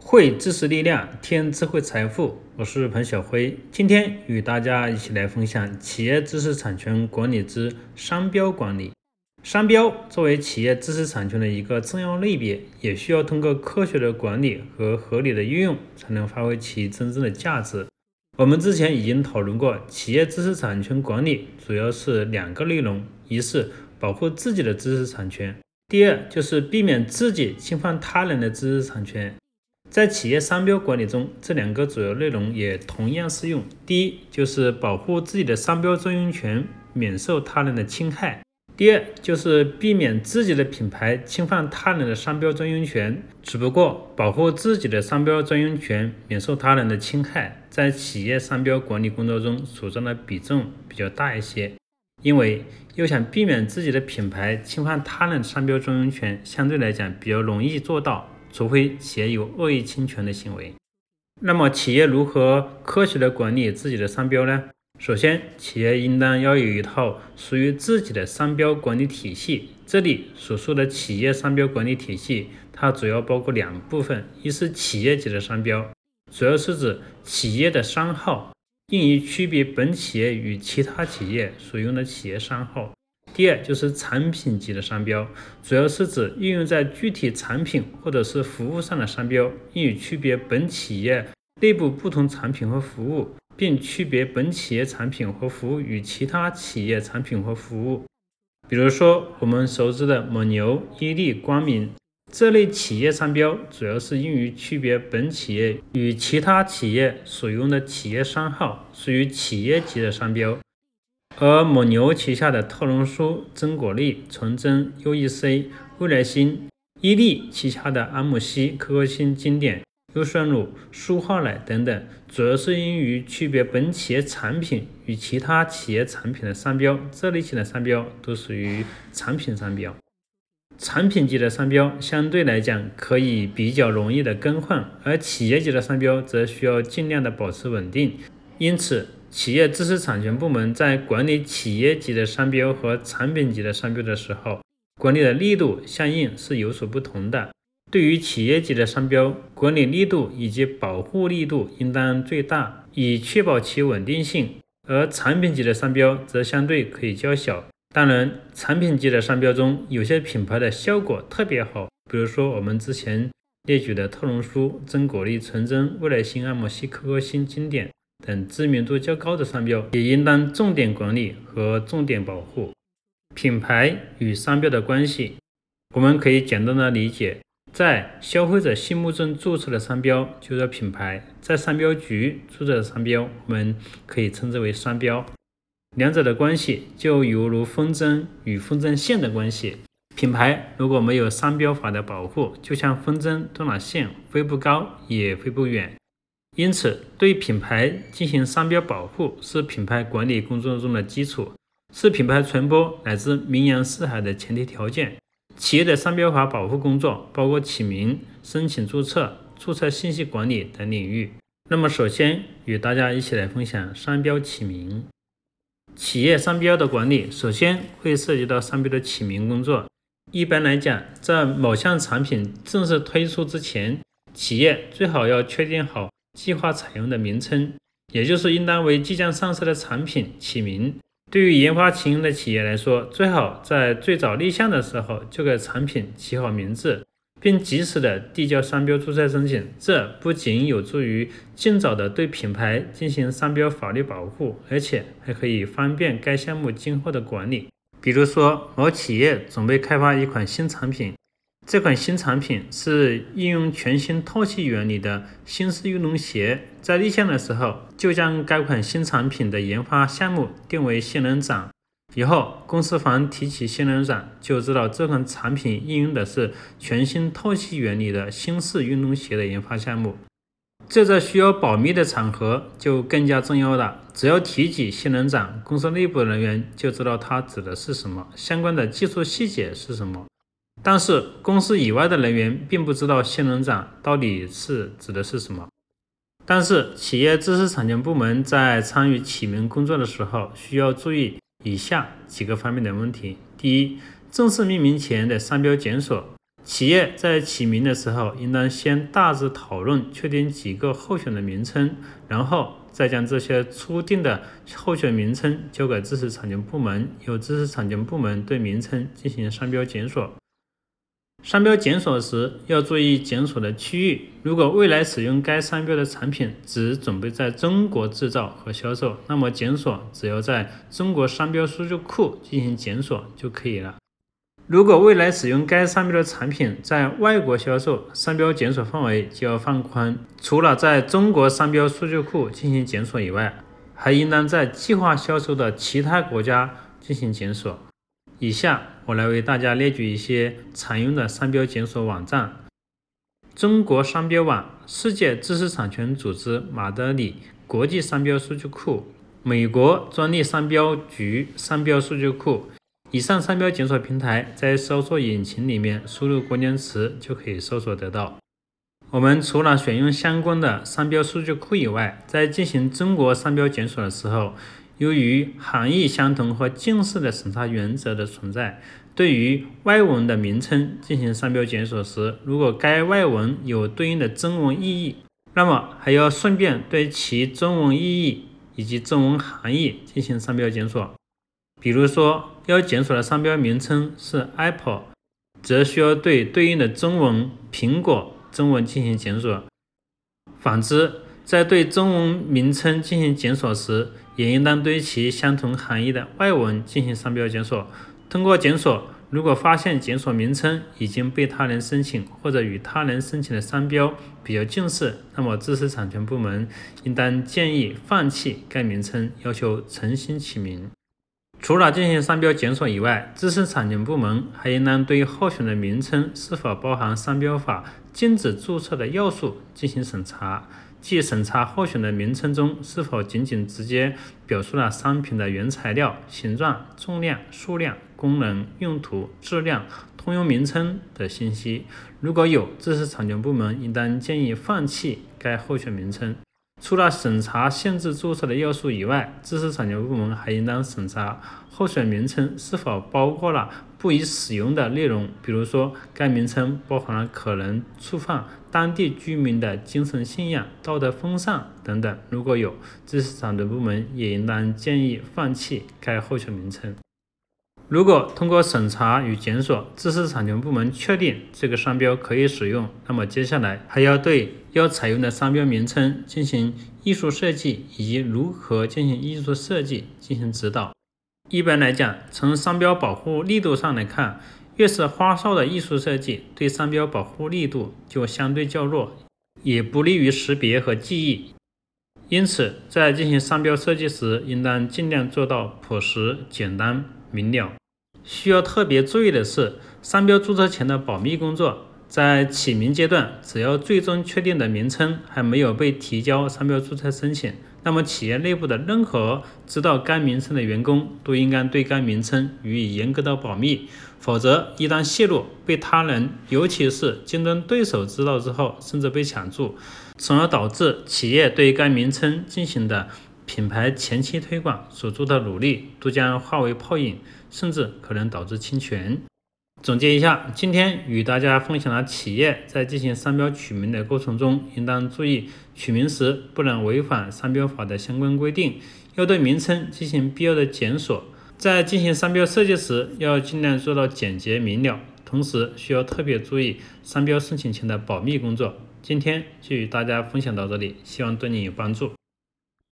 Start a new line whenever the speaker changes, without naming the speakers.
汇知识力量，添智慧财富。我是彭小辉，今天与大家一起来分享企业知识产权管理之商标管理。商标作为企业知识产权的一个重要类别，也需要通过科学的管理和合理的运用，才能发挥其真正的价值。我们之前已经讨论过，企业知识产权管理主要是两个内容：一是保护自己的知识产权。第二就是避免自己侵犯他人的知识产权，在企业商标管理中，这两个主要内容也同样适用。第一就是保护自己的商标专用权免受他人的侵害；第二就是避免自己的品牌侵犯他人的商标专用权。只不过，保护自己的商标专用权免受他人的侵害，在企业商标管理工作中所占的比重比较大一些。因为又想避免自己的品牌侵犯他人商标专用权，相对来讲比较容易做到，除非企业有恶意侵权的行为。那么，企业如何科学的管理自己的商标呢？首先，企业应当要有一套属于自己的商标管理体系。这里所说的企业商标管理体系，它主要包括两部分：一是企业级的商标，主要是指企业的商号。用于区别本企业与其他企业所用的企业商号。第二就是产品级的商标，主要是指应用在具体产品或者是服务上的商标，用于区别本企业内部不同产品和服务，并区别本企业产品和服务与其他企业产品和服务。比如说我们熟知的蒙牛、伊利、光明。这类企业商标主要是用于区别本企业与其他企业所用的企业商号，属于企业级的商标。而蒙牛旗下的特仑苏、真果粒、纯真、U.E.C、未来星；伊利旗下的安慕希、可可星、经典、优酸乳、舒化奶等等，主要是用于区别本企业产品与其他企业产品的商标。这类型的商标都属于产品商标。产品级的商标相对来讲可以比较容易的更换，而企业级的商标则需要尽量的保持稳定。因此，企业知识产权部门在管理企业级的商标和产品级的商标的时候，管理的力度相应是有所不同的。对于企业级的商标，管理力度以及保护力度应当最大，以确保其稳定性；而产品级的商标则相对可以较小。当然，产品级的商标中有些品牌的效果特别好，比如说我们之前列举的特仑苏、真果粒、纯真、未来星、安慕希、可可星、经典等知名度较高的商标，也应当重点管理和重点保护。品牌与商标的关系，我们可以简单的理解，在消费者心目中注册的商标就叫品牌，在商标局注册的商标，我们可以称之为商标。两者的关系就犹如风筝与风筝线的关系。品牌如果没有商标法的保护，就像风筝断了线，飞不高也飞不远。因此，对品牌进行商标保护是品牌管理工作中的基础，是品牌传播乃至名扬四海的前提条件。企业的商标法保护工作包括起名、申请注册、注册信息管理等领域。那么，首先与大家一起来分享商标起名。企业商标的管理，首先会涉及到商标的起名工作。一般来讲，在某项产品正式推出之前，企业最好要确定好计划采用的名称，也就是应当为即将上市的产品起名。对于研发启用的企业来说，最好在最早立项的时候就给产品起好名字。并及时的递交商标注册申请，这不仅有助于尽早的对品牌进行商标法律保护，而且还可以方便该项目今后的管理。比如说，某企业准备开发一款新产品，这款新产品是应用全新透气原理的新式运动鞋，在立项的时候就将该款新产品的研发项目定为仙人掌。以后，公司方提起仙人掌，就知道这款产品应用的是全新透气原理的新式运动鞋的研发项目。这在需要保密的场合就更加重要了。只要提及仙人掌，公司内部人员就知道它指的是什么，相关的技术细节是什么。但是，公司以外的人员并不知道仙人掌到底是指的是什么。但是，企业知识产权部门在参与起名工作的时候，需要注意。以下几个方面的问题：第一，正式命名前的商标检索，企业在起名的时候，应当先大致讨论确定几个候选的名称，然后再将这些初定的候选名称交给知识产权部门，由知识产权部门对名称进行商标检索。商标检索时要注意检索的区域。如果未来使用该商标的产品只准备在中国制造和销售，那么检索只要在中国商标数据库进行检索就可以了。如果未来使用该商标的产品在外国销售，商标检索范围就要放宽，除了在中国商标数据库进行检索以外，还应当在计划销售的其他国家进行检索。以下我来为大家列举一些常用的商标检索网站：中国商标网、世界知识产权组织马德里国际商标数据库、美国专利商标局商标数据库。以上商标检索平台在搜索引擎里面输入关键词就可以搜索得到。我们除了选用相关的商标数据库以外，在进行中国商标检索的时候，由于含义相同和近似的审查原则的存在，对于外文的名称进行商标检索时，如果该外文有对应的中文意义，那么还要顺便对其中文意义以及中文含义进行商标检索。比如说，要检索的商标名称是 Apple，则需要对对应的中文“苹果”中文进行检索。反之，在对中文名称进行检索时，也应当对其相同含义的外文进行商标检索。通过检索，如果发现检索名称已经被他人申请，或者与他人申请的商标比较近似，那么知识产权部门应当建议放弃该名称，要求重新起名。除了进行商标检索以外，知识产权部门还应当对候选的名称是否包含商标法禁止注册的要素进行审查，即审查候选的名称中是否仅仅直接表述了商品的原材料、形状、重量、数量、功能、用途、质量、通用名称的信息。如果有，知识产权部门应当建议放弃该候选名称。除了审查限制注册的要素以外，知识产权部门还应当审查候选名称是否包括了不宜使用的内容，比如说该名称包含了可能触犯当地居民的精神信仰、道德风尚等等。如果有，知识产权部门也应当建议放弃该候选名称。如果通过审查与检索，知识产权部门确定这个商标可以使用，那么接下来还要对要采用的商标名称进行艺术设计以及如何进行艺术设计进行指导。一般来讲，从商标保护力度上来看，越是花哨的艺术设计，对商标保护力度就相对较弱，也不利于识别和记忆。因此，在进行商标设计时，应当尽量做到朴实、简单。明了。需要特别注意的是，商标注册前的保密工作。在起名阶段，只要最终确定的名称还没有被提交商标注册申请，那么企业内部的任何知道该名称的员工都应该对该名称予以严格的保密。否则，一旦泄露，被他人，尤其是竞争对手知道之后，甚至被抢注，从而导致企业对该名称进行的。品牌前期推广所做的努力都将化为泡影，甚至可能导致侵权。总结一下，今天与大家分享了企业在进行商标取名的过程中，应当注意取名时不能违反商标法的相关规定，要对名称进行必要的检索。在进行商标设计时，要尽量做到简洁明了，同时需要特别注意商标申请前的保密工作。今天就与大家分享到这里，希望对你有帮助。